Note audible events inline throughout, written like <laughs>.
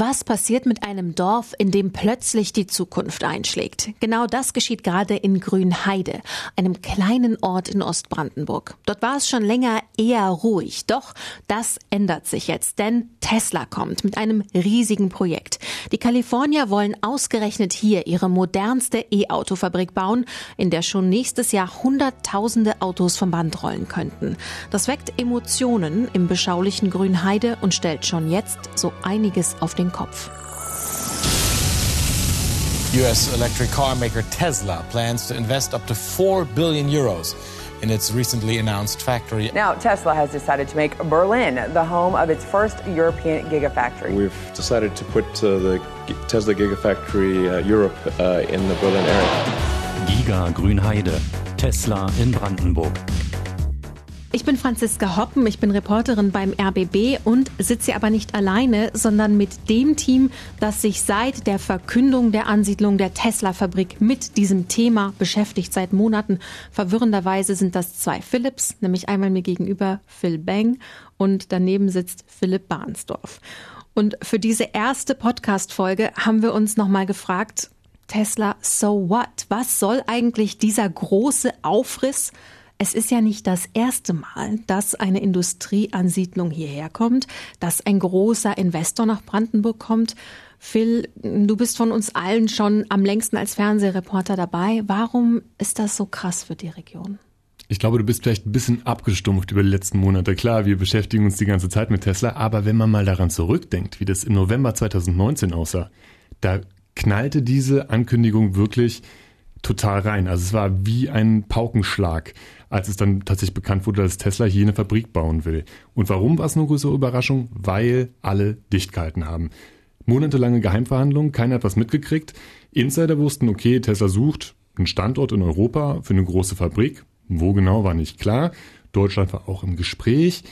Was passiert mit einem Dorf, in dem plötzlich die Zukunft einschlägt? Genau das geschieht gerade in Grünheide, einem kleinen Ort in Ostbrandenburg. Dort war es schon länger eher ruhig. Doch das ändert sich jetzt, denn Tesla kommt mit einem riesigen Projekt. Die Kalifornier wollen ausgerechnet hier ihre modernste E-Auto-Fabrik bauen, in der schon nächstes Jahr Hunderttausende Autos vom Band rollen könnten. Das weckt Emotionen im beschaulichen Grünheide und stellt schon jetzt so einiges auf den Kopf. US electric car maker Tesla plans to invest up to 4 billion euros in its recently announced factory. Now, Tesla has decided to make Berlin the home of its first European Gigafactory. We've decided to put uh, the Tesla Gigafactory uh, Europe uh, in the Berlin area. Giga Grünheide, Tesla in Brandenburg. Ich bin Franziska Hoppen, ich bin Reporterin beim RBB und sitze aber nicht alleine, sondern mit dem Team, das sich seit der Verkündung der Ansiedlung der Tesla-Fabrik mit diesem Thema beschäftigt seit Monaten. Verwirrenderweise sind das zwei Philips, nämlich einmal mir gegenüber Phil Bang und daneben sitzt Philipp Barnsdorf. Und für diese erste Podcast-Folge haben wir uns nochmal gefragt, Tesla, so what? Was soll eigentlich dieser große Aufriss es ist ja nicht das erste Mal, dass eine Industrieansiedlung hierher kommt, dass ein großer Investor nach Brandenburg kommt. Phil, du bist von uns allen schon am längsten als Fernsehreporter dabei. Warum ist das so krass für die Region? Ich glaube, du bist vielleicht ein bisschen abgestumpft über die letzten Monate. Klar, wir beschäftigen uns die ganze Zeit mit Tesla, aber wenn man mal daran zurückdenkt, wie das im November 2019 aussah, da knallte diese Ankündigung wirklich total rein. Also es war wie ein Paukenschlag als es dann tatsächlich bekannt wurde, dass Tesla hier eine Fabrik bauen will. Und warum war es eine größere Überraschung? Weil alle dicht gehalten haben. Monatelange Geheimverhandlungen, keiner hat was mitgekriegt. Insider wussten, okay, Tesla sucht einen Standort in Europa für eine große Fabrik. Wo genau war nicht klar. Deutschland war auch im Gespräch.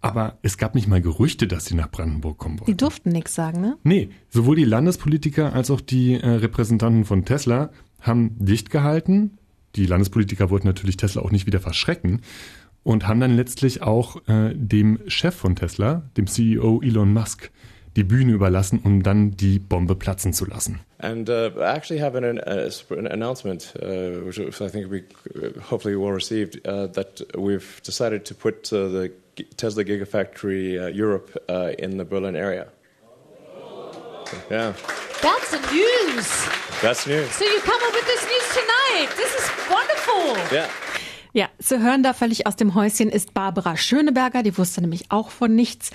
Aber es gab nicht mal Gerüchte, dass sie nach Brandenburg kommen wollten. Die durften nichts sagen, ne? Nee, sowohl die Landespolitiker als auch die äh, Repräsentanten von Tesla haben dicht gehalten, die Landespolitiker wollten natürlich Tesla auch nicht wieder verschrecken und haben dann letztlich auch äh, dem Chef von Tesla, dem CEO Elon Musk, die Bühne überlassen, um dann die Bombe platzen zu lassen. And uh, I actually have an, uh, an announcement, uh, which I think be uh, hopefully well received, uh, that we've decided to put uh, the Tesla Gigafactory Europe in the Berlin area. Yeah. That's the news. That's news. So you come up with this news tonight. This is wonderful. Yeah. Ja, zu hören da völlig aus dem Häuschen ist Barbara Schöneberger, die wusste nämlich auch von nichts.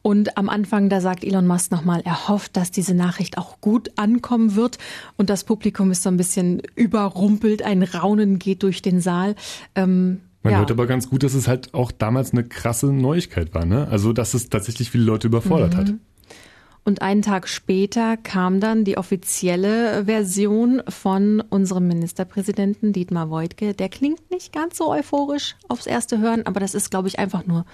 Und am Anfang, da sagt Elon Musk nochmal, er hofft, dass diese Nachricht auch gut ankommen wird. Und das Publikum ist so ein bisschen überrumpelt, ein Raunen geht durch den Saal. Ähm, man ja. hört aber ganz gut, dass es halt auch damals eine krasse Neuigkeit war, ne? Also, dass es tatsächlich viele Leute überfordert mhm. hat. Und einen Tag später kam dann die offizielle Version von unserem Ministerpräsidenten Dietmar Woidke. Der klingt nicht ganz so euphorisch aufs erste Hören, aber das ist, glaube ich, einfach nur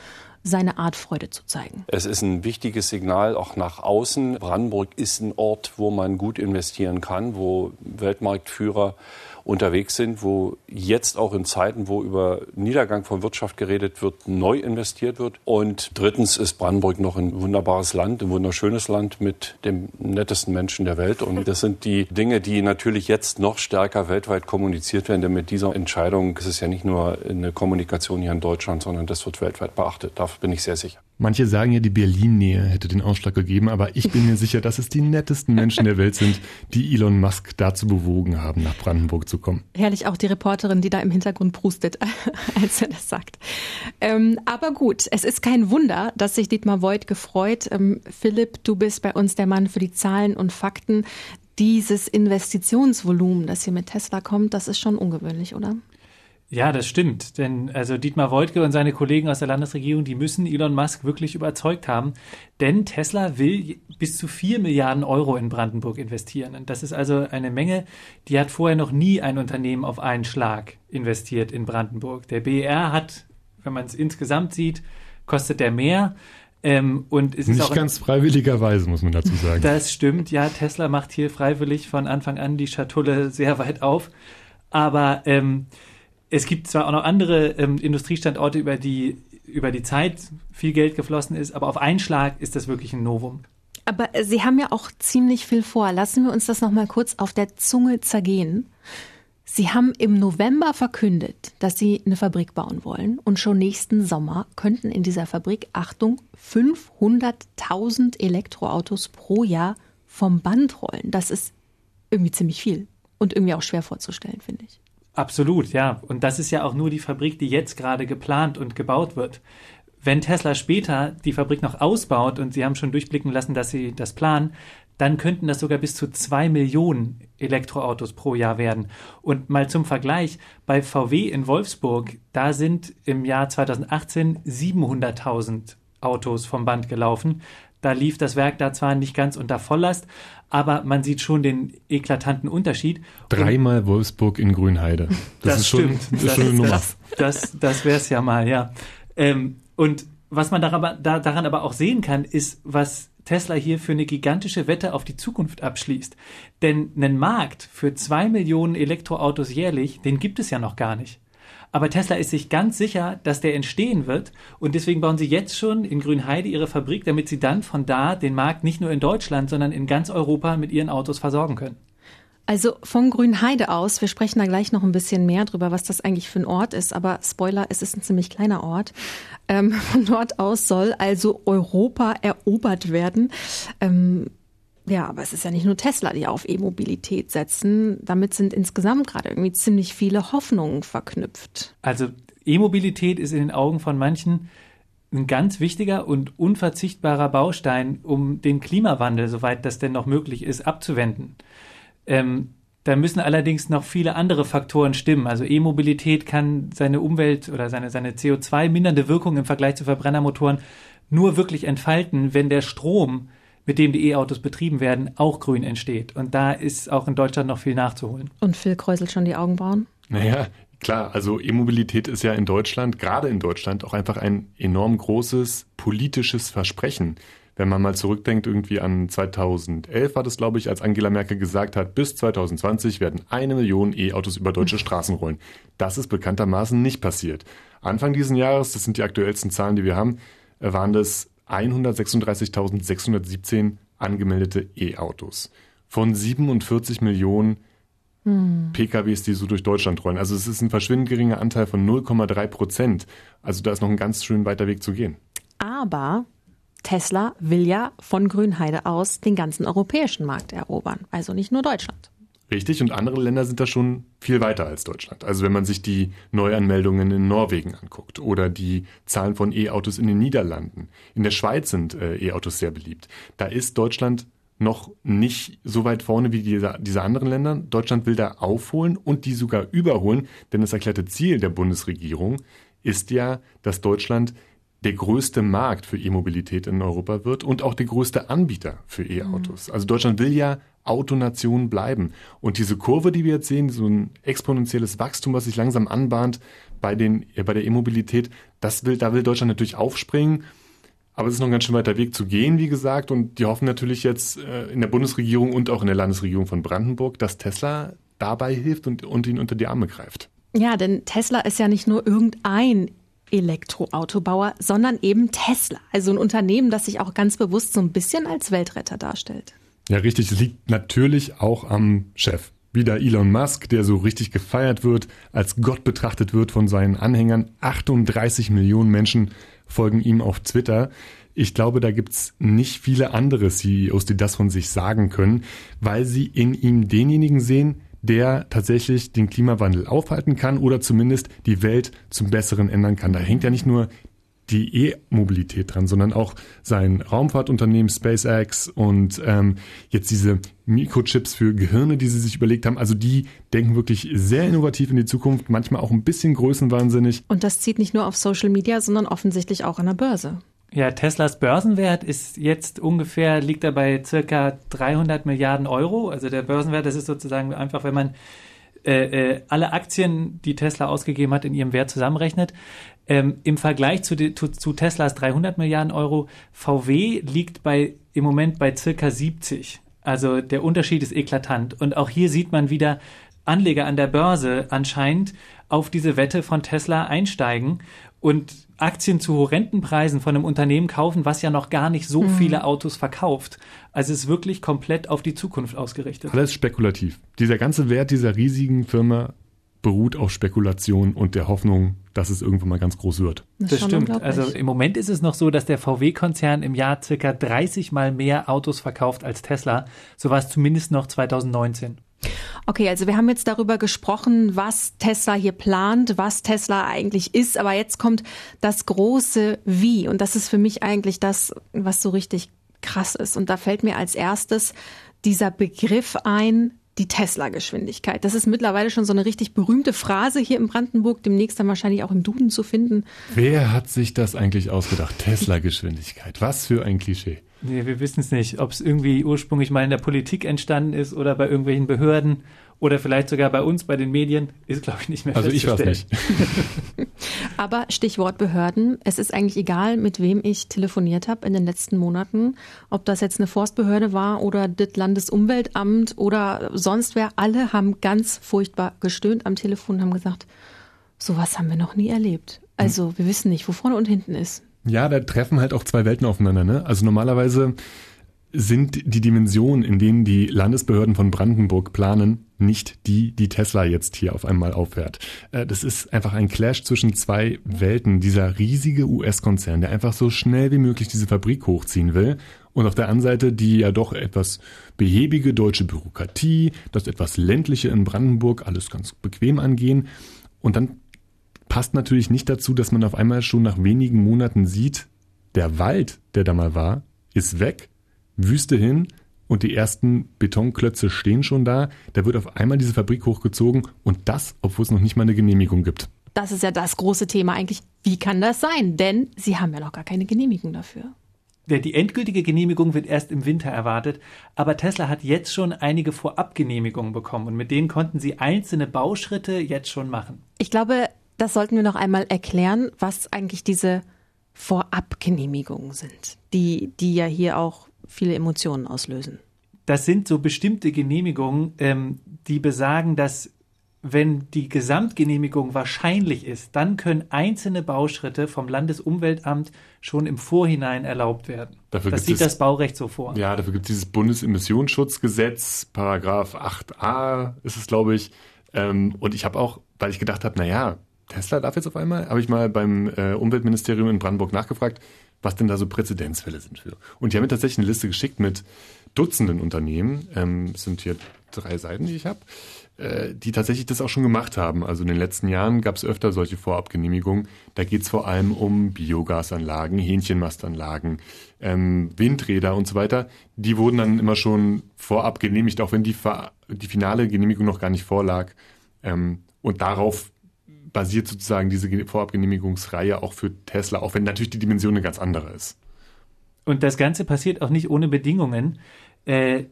seine Art Freude zu zeigen. Es ist ein wichtiges Signal auch nach außen. Brandenburg ist ein Ort, wo man gut investieren kann, wo Weltmarktführer unterwegs sind, wo jetzt auch in Zeiten, wo über Niedergang von Wirtschaft geredet wird, neu investiert wird. Und drittens ist Brandenburg noch ein wunderbares Land, ein wunderschönes Land mit dem nettesten Menschen der Welt. Und das sind die Dinge, die natürlich jetzt noch stärker weltweit kommuniziert werden. Denn mit dieser Entscheidung ist es ja nicht nur eine Kommunikation hier in Deutschland, sondern das wird weltweit beachtet. Dafür bin ich sehr sicher. Manche sagen ja, die Berlin-Nähe hätte den Ausschlag gegeben, aber ich bin mir sicher, dass es die nettesten Menschen der Welt sind, die Elon Musk dazu bewogen haben, nach Brandenburg zu kommen. Herrlich auch die Reporterin, die da im Hintergrund prustet, <laughs> als er das sagt. Ähm, aber gut, es ist kein Wunder, dass sich Dietmar Voigt gefreut. Ähm, Philipp, du bist bei uns der Mann für die Zahlen und Fakten. Dieses Investitionsvolumen, das hier mit Tesla kommt, das ist schon ungewöhnlich, oder? Ja, das stimmt. Denn also Dietmar Woidke und seine Kollegen aus der Landesregierung, die müssen Elon Musk wirklich überzeugt haben. Denn Tesla will bis zu vier Milliarden Euro in Brandenburg investieren. Und das ist also eine Menge, die hat vorher noch nie ein Unternehmen auf einen Schlag investiert in Brandenburg. Der BER hat, wenn man es insgesamt sieht, kostet der mehr. Ähm, und es Nicht ist auch ganz freiwilligerweise, muss man dazu sagen. Das stimmt, ja. Tesla macht hier freiwillig von Anfang an die Schatulle sehr weit auf. Aber ähm, es gibt zwar auch noch andere ähm, Industriestandorte, über die über die Zeit viel Geld geflossen ist, aber auf einen Schlag ist das wirklich ein Novum. Aber Sie haben ja auch ziemlich viel vor. Lassen wir uns das nochmal kurz auf der Zunge zergehen. Sie haben im November verkündet, dass Sie eine Fabrik bauen wollen und schon nächsten Sommer könnten in dieser Fabrik, Achtung, 500.000 Elektroautos pro Jahr vom Band rollen. Das ist irgendwie ziemlich viel und irgendwie auch schwer vorzustellen, finde ich. Absolut, ja. Und das ist ja auch nur die Fabrik, die jetzt gerade geplant und gebaut wird. Wenn Tesla später die Fabrik noch ausbaut und Sie haben schon durchblicken lassen, dass Sie das planen, dann könnten das sogar bis zu zwei Millionen Elektroautos pro Jahr werden. Und mal zum Vergleich, bei VW in Wolfsburg, da sind im Jahr 2018 700.000 Autos vom Band gelaufen. Da lief das Werk da zwar nicht ganz unter Volllast, aber man sieht schon den eklatanten Unterschied. Dreimal Wolfsburg in Grünheide. Das, das ist stimmt. Schon, das, ist schon eine Nummer. Das, das, das wäre es ja mal, ja. Ähm, und was man daran, da, daran aber auch sehen kann, ist, was Tesla hier für eine gigantische Wette auf die Zukunft abschließt. Denn einen Markt für zwei Millionen Elektroautos jährlich, den gibt es ja noch gar nicht. Aber Tesla ist sich ganz sicher, dass der entstehen wird. Und deswegen bauen sie jetzt schon in Grünheide ihre Fabrik, damit sie dann von da den Markt nicht nur in Deutschland, sondern in ganz Europa mit ihren Autos versorgen können. Also von Grünheide aus, wir sprechen da gleich noch ein bisschen mehr drüber, was das eigentlich für ein Ort ist, aber Spoiler, es ist ein ziemlich kleiner Ort. Ähm, <laughs> von dort aus soll also Europa erobert werden. Ähm, ja, aber es ist ja nicht nur Tesla, die auf E-Mobilität setzen. Damit sind insgesamt gerade irgendwie ziemlich viele Hoffnungen verknüpft. Also E-Mobilität ist in den Augen von manchen ein ganz wichtiger und unverzichtbarer Baustein, um den Klimawandel, soweit das denn noch möglich ist, abzuwenden. Ähm, da müssen allerdings noch viele andere Faktoren stimmen. Also E-Mobilität kann seine Umwelt oder seine, seine CO2-mindernde Wirkung im Vergleich zu Verbrennermotoren nur wirklich entfalten, wenn der Strom, mit dem die E-Autos betrieben werden, auch grün entsteht. Und da ist auch in Deutschland noch viel nachzuholen. Und Phil kräuselt schon die Augenbrauen? Naja, klar. Also E-Mobilität ist ja in Deutschland, gerade in Deutschland, auch einfach ein enorm großes politisches Versprechen wenn man mal zurückdenkt, irgendwie an 2011 war das, glaube ich, als Angela Merkel gesagt hat, bis 2020 werden eine Million E-Autos über deutsche Straßen rollen. Das ist bekanntermaßen nicht passiert. Anfang dieses Jahres, das sind die aktuellsten Zahlen, die wir haben, waren das 136.617 angemeldete E-Autos von 47 Millionen hm. PKWs, die so durch Deutschland rollen. Also es ist ein verschwindend geringer Anteil von 0,3 Prozent. Also da ist noch ein ganz schön weiter Weg zu gehen. Aber Tesla will ja von Grünheide aus den ganzen europäischen Markt erobern, also nicht nur Deutschland. Richtig, und andere Länder sind da schon viel weiter als Deutschland. Also wenn man sich die Neuanmeldungen in Norwegen anguckt oder die Zahlen von E-Autos in den Niederlanden. In der Schweiz sind äh, E-Autos sehr beliebt. Da ist Deutschland noch nicht so weit vorne wie diese, diese anderen Länder. Deutschland will da aufholen und die sogar überholen, denn das erklärte Ziel der Bundesregierung ist ja, dass Deutschland der größte Markt für E-Mobilität in Europa wird und auch der größte Anbieter für E-Autos. Also Deutschland will ja Autonation bleiben. Und diese Kurve, die wir jetzt sehen, so ein exponentielles Wachstum, was sich langsam anbahnt bei, den, äh, bei der E-Mobilität, das will, da will Deutschland natürlich aufspringen. Aber es ist noch ein ganz schön weiter Weg zu gehen, wie gesagt. Und die hoffen natürlich jetzt äh, in der Bundesregierung und auch in der Landesregierung von Brandenburg, dass Tesla dabei hilft und, und ihn unter die Arme greift. Ja, denn Tesla ist ja nicht nur irgendein Elektroautobauer, sondern eben Tesla. Also ein Unternehmen, das sich auch ganz bewusst so ein bisschen als Weltretter darstellt. Ja, richtig. Es liegt natürlich auch am Chef. Wieder Elon Musk, der so richtig gefeiert wird, als Gott betrachtet wird von seinen Anhängern. 38 Millionen Menschen folgen ihm auf Twitter. Ich glaube, da gibt's nicht viele andere CEOs, die das von sich sagen können, weil sie in ihm denjenigen sehen, der tatsächlich den Klimawandel aufhalten kann oder zumindest die Welt zum Besseren ändern kann. Da hängt ja nicht nur die E-Mobilität dran, sondern auch sein Raumfahrtunternehmen SpaceX und ähm, jetzt diese Mikrochips für Gehirne, die sie sich überlegt haben. Also die denken wirklich sehr innovativ in die Zukunft, manchmal auch ein bisschen größenwahnsinnig. Und das zieht nicht nur auf Social Media, sondern offensichtlich auch an der Börse. Ja, Teslas Börsenwert ist jetzt ungefähr, liegt er bei circa 300 Milliarden Euro. Also der Börsenwert, das ist sozusagen einfach, wenn man äh, äh, alle Aktien, die Tesla ausgegeben hat, in ihrem Wert zusammenrechnet. Ähm, Im Vergleich zu, zu, zu, Teslas 300 Milliarden Euro, VW liegt bei, im Moment bei circa 70. Also der Unterschied ist eklatant. Und auch hier sieht man wieder, Anleger an der Börse anscheinend auf diese Wette von Tesla einsteigen und Aktien zu horrenden Preisen von einem Unternehmen kaufen, was ja noch gar nicht so Mhm. viele Autos verkauft. Also es ist wirklich komplett auf die Zukunft ausgerichtet. Alles spekulativ. Dieser ganze Wert dieser riesigen Firma beruht auf Spekulation und der Hoffnung, dass es irgendwann mal ganz groß wird. Das, Das stimmt. Also im Moment ist es noch so, dass der VW-Konzern im Jahr circa 30 mal mehr Autos verkauft als Tesla. So war es zumindest noch 2019. Okay, also wir haben jetzt darüber gesprochen, was Tesla hier plant, was Tesla eigentlich ist, aber jetzt kommt das große Wie und das ist für mich eigentlich das, was so richtig krass ist. Und da fällt mir als erstes dieser Begriff ein, die Tesla-Geschwindigkeit. Das ist mittlerweile schon so eine richtig berühmte Phrase hier in Brandenburg, demnächst dann wahrscheinlich auch im Duden zu finden. Wer hat sich das eigentlich ausgedacht? Tesla-Geschwindigkeit. Was für ein Klischee. Nee, wir wissen es nicht, ob es irgendwie ursprünglich mal in der Politik entstanden ist oder bei irgendwelchen Behörden oder vielleicht sogar bei uns, bei den Medien, ist, glaube ich, nicht mehr Also ich weiß nicht. <laughs> Aber Stichwort Behörden. Es ist eigentlich egal, mit wem ich telefoniert habe in den letzten Monaten. Ob das jetzt eine Forstbehörde war oder das Landesumweltamt oder sonst wer. Alle haben ganz furchtbar gestöhnt am Telefon und haben gesagt, sowas haben wir noch nie erlebt. Also wir wissen nicht, wo vorne und hinten ist. Ja, da treffen halt auch zwei Welten aufeinander. Ne? Also normalerweise sind die Dimensionen, in denen die Landesbehörden von Brandenburg planen, nicht die, die Tesla jetzt hier auf einmal auffährt. Äh, Das ist einfach ein Clash zwischen zwei Welten. Dieser riesige US-Konzern, der einfach so schnell wie möglich diese Fabrik hochziehen will. Und auf der anderen Seite die ja doch etwas behäbige deutsche Bürokratie, das etwas ländliche in Brandenburg, alles ganz bequem angehen. Und dann passt natürlich nicht dazu, dass man auf einmal schon nach wenigen Monaten sieht, der Wald, der da mal war, ist weg, Wüste hin und die ersten Betonklötze stehen schon da. Da wird auf einmal diese Fabrik hochgezogen und das, obwohl es noch nicht mal eine Genehmigung gibt. Das ist ja das große Thema eigentlich. Wie kann das sein? Denn sie haben ja noch gar keine Genehmigung dafür. Ja, Die endgültige Genehmigung wird erst im Winter erwartet, aber Tesla hat jetzt schon einige Vorabgenehmigungen bekommen und mit denen konnten sie einzelne Bauschritte jetzt schon machen. Ich glaube, das sollten wir noch einmal erklären, was eigentlich diese Vorabgenehmigungen sind, die, die ja hier auch viele Emotionen auslösen. Das sind so bestimmte Genehmigungen, ähm, die besagen, dass wenn die Gesamtgenehmigung wahrscheinlich ist, dann können einzelne Bauschritte vom Landesumweltamt schon im Vorhinein erlaubt werden. Dafür das gibt sieht es- das Baurecht so vor. Ja, dafür gibt es dieses Bundesemissionsschutzgesetz, Paragraph 8a ist es, glaube ich. Ähm, und ich habe auch, weil ich gedacht habe, naja, Tesla darf jetzt auf einmal, habe ich mal beim äh, Umweltministerium in Brandenburg nachgefragt, was denn da so Präzedenzfälle sind für. Und die haben mir tatsächlich eine Liste geschickt mit Dutzenden Unternehmen, ähm, es sind hier drei Seiten, die ich habe, äh, die tatsächlich das auch schon gemacht haben. Also in den letzten Jahren gab es öfter solche Vorabgenehmigungen. Da geht es vor allem um Biogasanlagen, Hähnchenmastanlagen, ähm, Windräder und so weiter. Die wurden dann immer schon vorab genehmigt, auch wenn die, die finale Genehmigung noch gar nicht vorlag. Ähm, und darauf basiert sozusagen diese Ge- Vorabgenehmigungsreihe auch für Tesla, auch wenn natürlich die Dimension eine ganz andere ist. Und das Ganze passiert auch nicht ohne Bedingungen. Äh,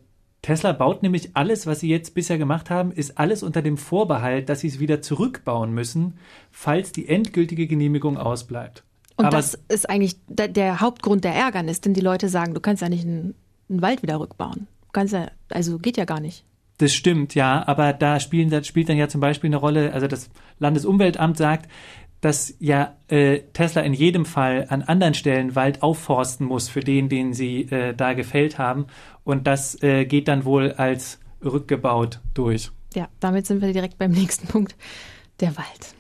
Tesla baut nämlich alles, was sie jetzt bisher gemacht haben, ist alles unter dem Vorbehalt, dass sie es wieder zurückbauen müssen, falls die endgültige Genehmigung ausbleibt. Und Aber das ist eigentlich der, der Hauptgrund der Ärgernis, denn die Leute sagen, du kannst ja nicht einen, einen Wald wieder rückbauen. Du kannst ja, also geht ja gar nicht. Das stimmt, ja, aber da spielen, das spielt dann ja zum Beispiel eine Rolle, also das Landesumweltamt sagt, dass ja äh, Tesla in jedem Fall an anderen Stellen Wald aufforsten muss für den, den sie äh, da gefällt haben. Und das äh, geht dann wohl als rückgebaut durch. Ja, damit sind wir direkt beim <laughs> nächsten Punkt. Der Wald,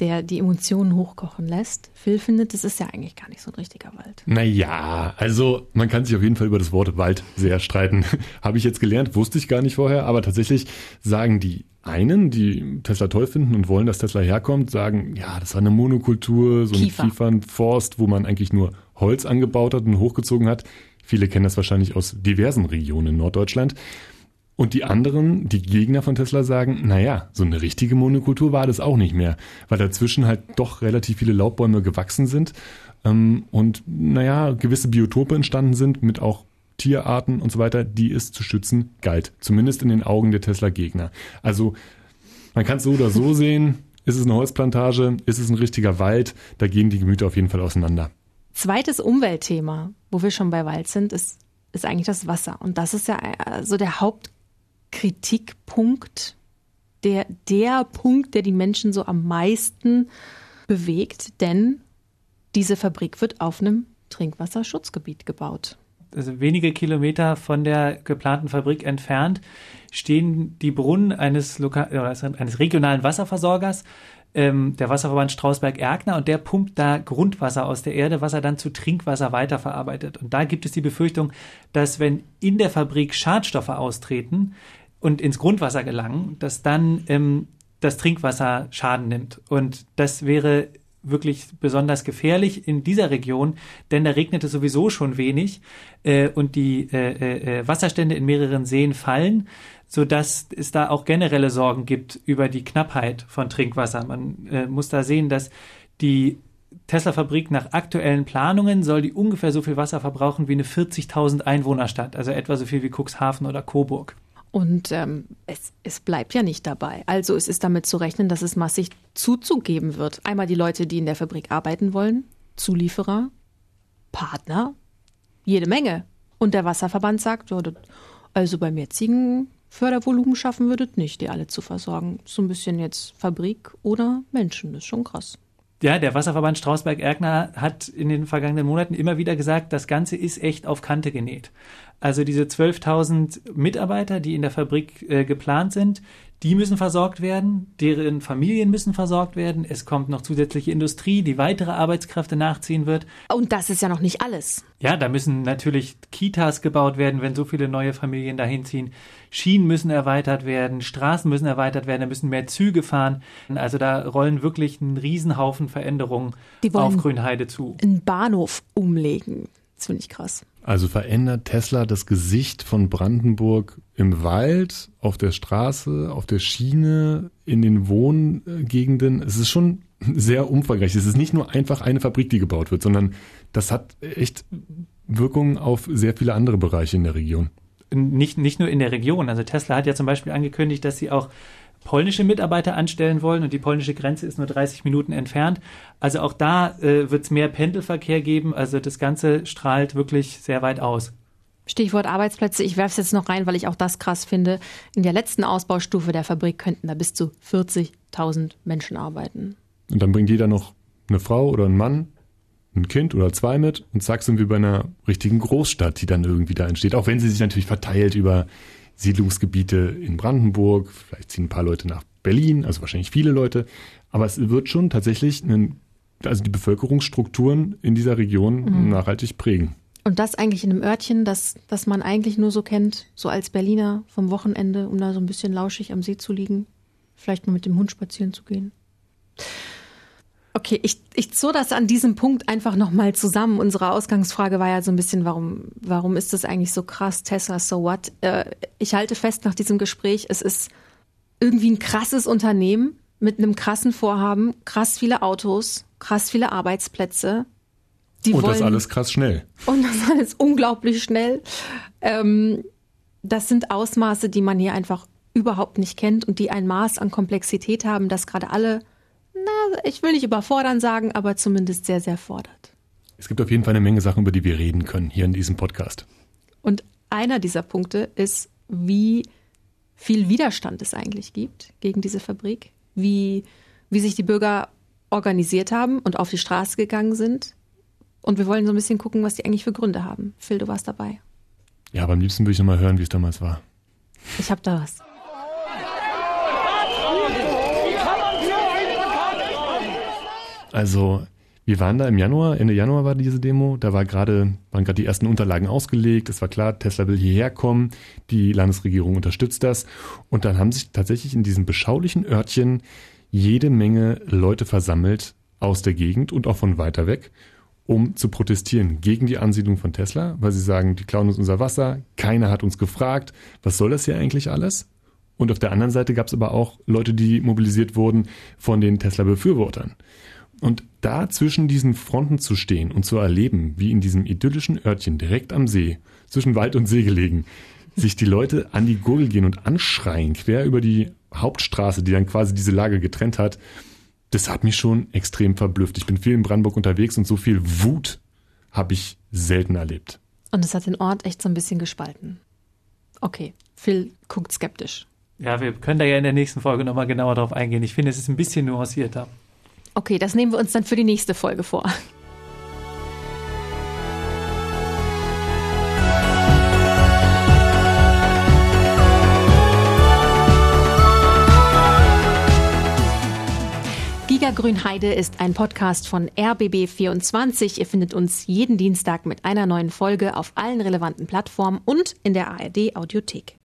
der die Emotionen hochkochen lässt. Phil findet, das ist ja eigentlich gar nicht so ein richtiger Wald. Naja, also man kann sich auf jeden Fall über das Wort Wald sehr streiten. <laughs> Habe ich jetzt gelernt, wusste ich gar nicht vorher, aber tatsächlich sagen die einen, die Tesla toll finden und wollen, dass Tesla herkommt, sagen, ja, das war eine Monokultur, so ein Kiefer. Kiefernforst, wo man eigentlich nur Holz angebaut hat und hochgezogen hat. Viele kennen das wahrscheinlich aus diversen Regionen in Norddeutschland. Und die anderen, die Gegner von Tesla sagen, naja, so eine richtige Monokultur war das auch nicht mehr, weil dazwischen halt doch relativ viele Laubbäume gewachsen sind ähm, und naja, gewisse Biotope entstanden sind mit auch Tierarten und so weiter, die es zu schützen galt. Zumindest in den Augen der Tesla-Gegner. Also man kann es so oder so <laughs> sehen. Ist es eine Holzplantage? Ist es ein richtiger Wald? Da gehen die Gemüter auf jeden Fall auseinander. Zweites Umweltthema, wo wir schon bei Wald sind, ist, ist eigentlich das Wasser. Und das ist ja äh, so der Hauptkritikpunkt, der, der Punkt, der die Menschen so am meisten bewegt. Denn Diese Fabrik wird auf einem Trinkwasserschutzgebiet gebaut. Also wenige Kilometer von der geplanten Fabrik entfernt stehen die Brunnen eines, Loka eines regionalen Wasserversorgers, ähm, der Wasserverband Strausberg-Erkner, und der pumpt da Grundwasser aus der Erde, was er dann zu Trinkwasser weiterverarbeitet. Und da gibt es die Befürchtung, dass wenn in der Fabrik Schadstoffe austreten und ins Grundwasser gelangen, dass dann ähm, das Trinkwasser Schaden nimmt. Und das wäre wirklich besonders gefährlich in dieser Region, denn da regnet es sowieso schon wenig äh, und die äh, äh, äh, Wasserstände in mehreren Seen fallen, so dass es da auch generelle Sorgen gibt über die Knappheit von Trinkwasser. Man äh, muss da sehen, dass die Tesla-Fabrik nach aktuellen Planungen soll die ungefähr so viel Wasser verbrauchen wie eine 40.000 Einwohnerstadt, also etwa so viel wie Cuxhaven oder Coburg. Und ähm, es, es bleibt ja nicht dabei. Also es ist damit zu rechnen, dass es massig zuzugeben wird. Einmal die Leute, die in der Fabrik arbeiten wollen, Zulieferer, Partner, jede Menge. Und der Wasserverband sagt, also beim jetzigen Fördervolumen schaffen würdet nicht, die alle zu versorgen. So ein bisschen jetzt Fabrik oder Menschen, das ist schon krass. Ja, der Wasserverband Strausberg-Erkner hat in den vergangenen Monaten immer wieder gesagt, das Ganze ist echt auf Kante genäht. Also diese 12.000 Mitarbeiter, die in der Fabrik äh, geplant sind, die müssen versorgt werden, deren Familien müssen versorgt werden. Es kommt noch zusätzliche Industrie, die weitere Arbeitskräfte nachziehen wird. Und das ist ja noch nicht alles. Ja, da müssen natürlich Kitas gebaut werden, wenn so viele neue Familien dahin ziehen. Schienen müssen erweitert werden, Straßen müssen erweitert werden, da müssen mehr Züge fahren. Also da rollen wirklich einen Riesenhaufen Veränderungen auf Grünheide zu. Einen Bahnhof umlegen. Das finde ich krass. Also verändert Tesla das Gesicht von Brandenburg im Wald, auf der Straße, auf der Schiene, in den Wohngegenden. Es ist schon sehr umfangreich. Es ist nicht nur einfach eine Fabrik, die gebaut wird, sondern das hat echt Wirkungen auf sehr viele andere Bereiche in der Region. Nicht, nicht nur in der Region. Also Tesla hat ja zum Beispiel angekündigt, dass sie auch polnische Mitarbeiter anstellen wollen und die polnische Grenze ist nur 30 Minuten entfernt. Also auch da äh, wird es mehr Pendelverkehr geben. Also das Ganze strahlt wirklich sehr weit aus. Stichwort Arbeitsplätze. Ich werfe es jetzt noch rein, weil ich auch das krass finde. In der letzten Ausbaustufe der Fabrik könnten da bis zu 40.000 Menschen arbeiten. Und dann bringt jeder noch eine Frau oder einen Mann, ein Kind oder zwei mit und zack sind wir bei einer richtigen Großstadt, die dann irgendwie da entsteht. Auch wenn sie sich natürlich verteilt über Siedlungsgebiete in Brandenburg, vielleicht ziehen ein paar Leute nach Berlin, also wahrscheinlich viele Leute, aber es wird schon tatsächlich einen, also die Bevölkerungsstrukturen in dieser Region mhm. nachhaltig prägen. Und das eigentlich in einem Örtchen, das, das man eigentlich nur so kennt, so als Berliner vom Wochenende, um da so ein bisschen lauschig am See zu liegen, vielleicht mal mit dem Hund spazieren zu gehen. Okay, ich, ich zog das an diesem Punkt einfach nochmal zusammen. Unsere Ausgangsfrage war ja so ein bisschen, warum, warum ist das eigentlich so krass? Tesla, so what? Äh, ich halte fest nach diesem Gespräch, es ist irgendwie ein krasses Unternehmen mit einem krassen Vorhaben, krass viele Autos, krass viele Arbeitsplätze. Die und wollen, das alles krass schnell. Und das <laughs> alles unglaublich schnell. Ähm, das sind Ausmaße, die man hier einfach überhaupt nicht kennt und die ein Maß an Komplexität haben, das gerade alle na, ich will nicht überfordern sagen, aber zumindest sehr, sehr fordert. Es gibt auf jeden Fall eine Menge Sachen, über die wir reden können hier in diesem Podcast. Und einer dieser Punkte ist, wie viel Widerstand es eigentlich gibt gegen diese Fabrik, wie, wie sich die Bürger organisiert haben und auf die Straße gegangen sind. Und wir wollen so ein bisschen gucken, was die eigentlich für Gründe haben. Phil, du warst dabei. Ja, aber am liebsten würde ich noch mal hören, wie es damals war. Ich habe da was. Also wir waren da im Januar, Ende Januar war diese Demo, da war gerade, waren gerade die ersten Unterlagen ausgelegt, es war klar, Tesla will hierher kommen, die Landesregierung unterstützt das. Und dann haben sich tatsächlich in diesem beschaulichen Örtchen jede Menge Leute versammelt aus der Gegend und auch von weiter weg, um zu protestieren gegen die Ansiedlung von Tesla, weil sie sagen, die klauen uns unser Wasser, keiner hat uns gefragt, was soll das hier eigentlich alles? Und auf der anderen Seite gab es aber auch Leute, die mobilisiert wurden von den Tesla-Befürwortern. Und da zwischen diesen Fronten zu stehen und zu erleben, wie in diesem idyllischen Örtchen direkt am See, zwischen Wald und See gelegen, sich die Leute an die Gurgel gehen und anschreien, quer über die Hauptstraße, die dann quasi diese Lage getrennt hat, das hat mich schon extrem verblüfft. Ich bin viel in Brandenburg unterwegs und so viel Wut habe ich selten erlebt. Und es hat den Ort echt so ein bisschen gespalten. Okay, Phil guckt skeptisch. Ja, wir können da ja in der nächsten Folge nochmal genauer drauf eingehen. Ich finde, es ist ein bisschen nuancierter. Okay, das nehmen wir uns dann für die nächste Folge vor. Giga Grünheide ist ein Podcast von RBB24. Ihr findet uns jeden Dienstag mit einer neuen Folge auf allen relevanten Plattformen und in der ARD Audiothek.